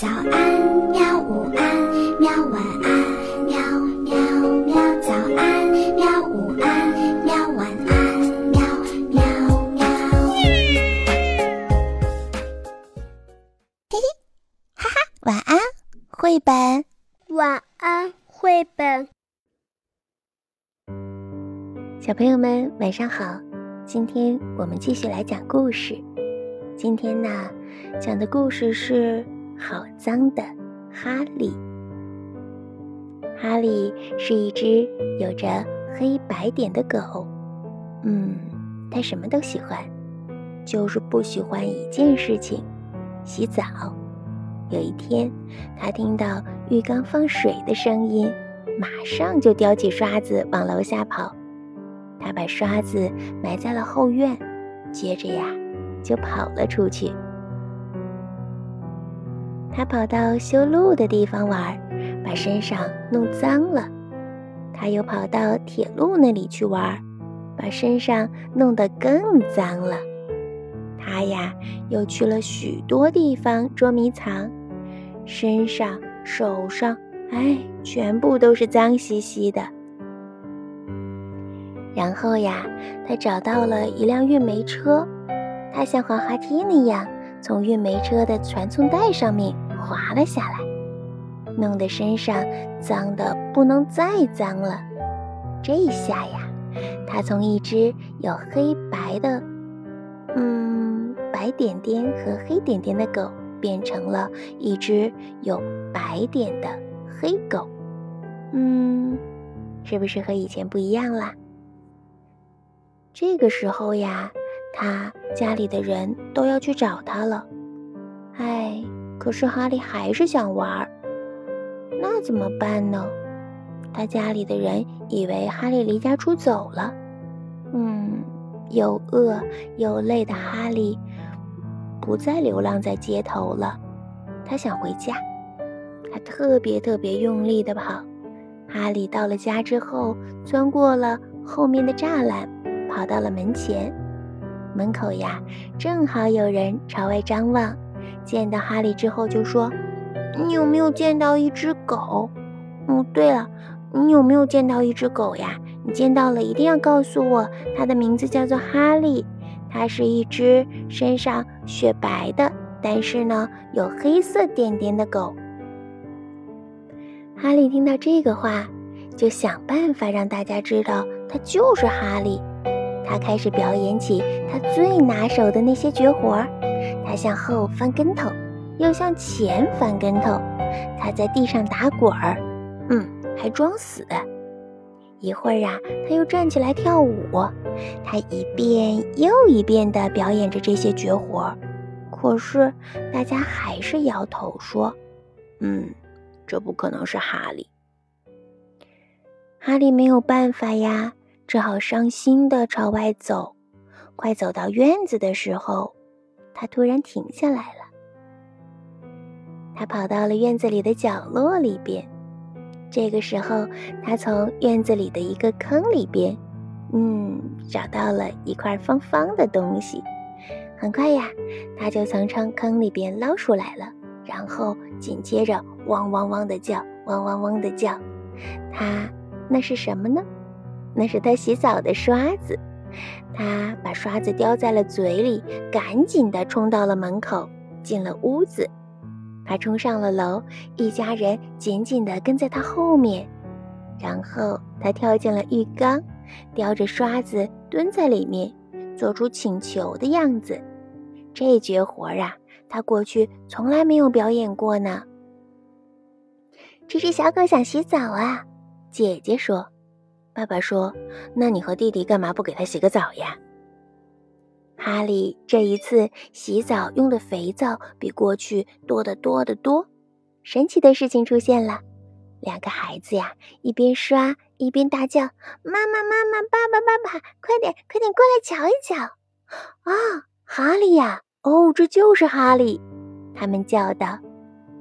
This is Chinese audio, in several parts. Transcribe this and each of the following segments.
早安，喵！午安，喵！晚安，喵喵喵！早安，喵！午安，喵！晚安，喵喵喵！嘿嘿，哈哈，晚安，绘本。晚安，绘本。小朋友们，晚上好！今天我们继续来讲故事。今天呢，讲的故事是。好脏的哈利！哈利是一只有着黑白点的狗。嗯，它什么都喜欢，就是不喜欢一件事情——洗澡。有一天，他听到浴缸放水的声音，马上就叼起刷子往楼下跑。他把刷子埋在了后院，接着呀，就跑了出去。他跑到修路的地方玩，把身上弄脏了；他又跑到铁路那里去玩，把身上弄得更脏了。他呀，又去了许多地方捉迷藏，身上、手上，哎，全部都是脏兮兮的。然后呀，他找到了一辆运煤车，他像滑滑梯那样。从运煤车的传送带上面滑了下来，弄得身上脏得不能再脏了。这下呀，他从一只有黑白的，嗯，白点点和黑点点的狗，变成了一只有白点的黑狗。嗯，是不是和以前不一样啦？这个时候呀。他家里的人都要去找他了，哎，可是哈利还是想玩儿，那怎么办呢？他家里的人以为哈利离家出走了，嗯，又饿又累的哈利不再流浪在街头了，他想回家，他特别特别用力的跑。哈利到了家之后，钻过了后面的栅栏，跑到了门前。门口呀，正好有人朝外张望，见到哈利之后就说：“你有没有见到一只狗？哦，对了，你有没有见到一只狗呀？你见到了一定要告诉我，它的名字叫做哈利，它是一只身上雪白的，但是呢有黑色点点的狗。”哈利听到这个话，就想办法让大家知道他就是哈利。他开始表演起他最拿手的那些绝活儿。他向后翻跟头，又向前翻跟头。他在地上打滚儿，嗯，还装死。一会儿啊，他又站起来跳舞。他一遍又一遍地表演着这些绝活儿。可是大家还是摇头说：“嗯，这不可能是哈利。”哈利没有办法呀。只好伤心地朝外走，快走到院子的时候，他突然停下来了。他跑到了院子里的角落里边。这个时候，他从院子里的一个坑里边，嗯，找到了一块方方的东西。很快呀，他就从坑坑里边捞出来了，然后紧接着汪汪汪的叫，汪汪汪的叫。他那是什么呢？那是他洗澡的刷子，他把刷子叼在了嘴里，赶紧地冲到了门口，进了屋子。他冲上了楼，一家人紧紧地跟在他后面。然后他跳进了浴缸，叼着刷子蹲在里面，做出请求的样子。这绝活啊，他过去从来没有表演过呢。这只小狗想洗澡啊，姐姐说。爸爸说：“那你和弟弟干嘛不给他洗个澡呀？”哈利这一次洗澡用的肥皂比过去多得多得多。神奇的事情出现了，两个孩子呀，一边刷一边大叫：“妈妈，妈妈，爸爸，爸爸，快点，快点过来瞧一瞧！”啊，哈利呀！哦，这就是哈利！他们叫道。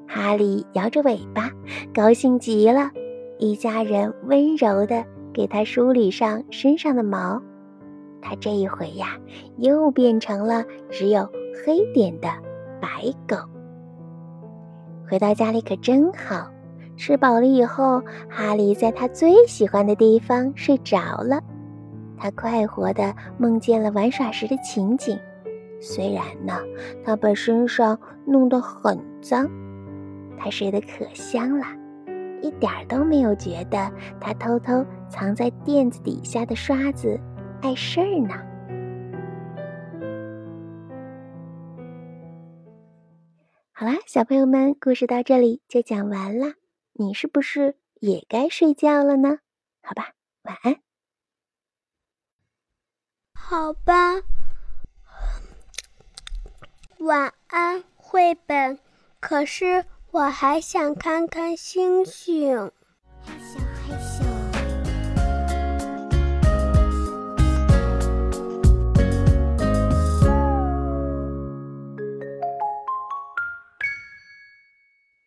哈利摇着尾巴，高兴极了。一家人温柔的。给他梳理上身上的毛，他这一回呀，又变成了只有黑点的白狗。回到家里可真好。吃饱了以后，哈利在他最喜欢的地方睡着了。他快活地梦见了玩耍时的情景。虽然呢，他把身上弄得很脏，他睡得可香了，一点儿都没有觉得他偷偷藏在垫子底下的刷子碍事儿呢。好啦，小朋友们，故事到这里就讲完了。你是不是也该睡觉了呢？好吧，晚安。好吧，晚安，绘本。可是我还想看看星星。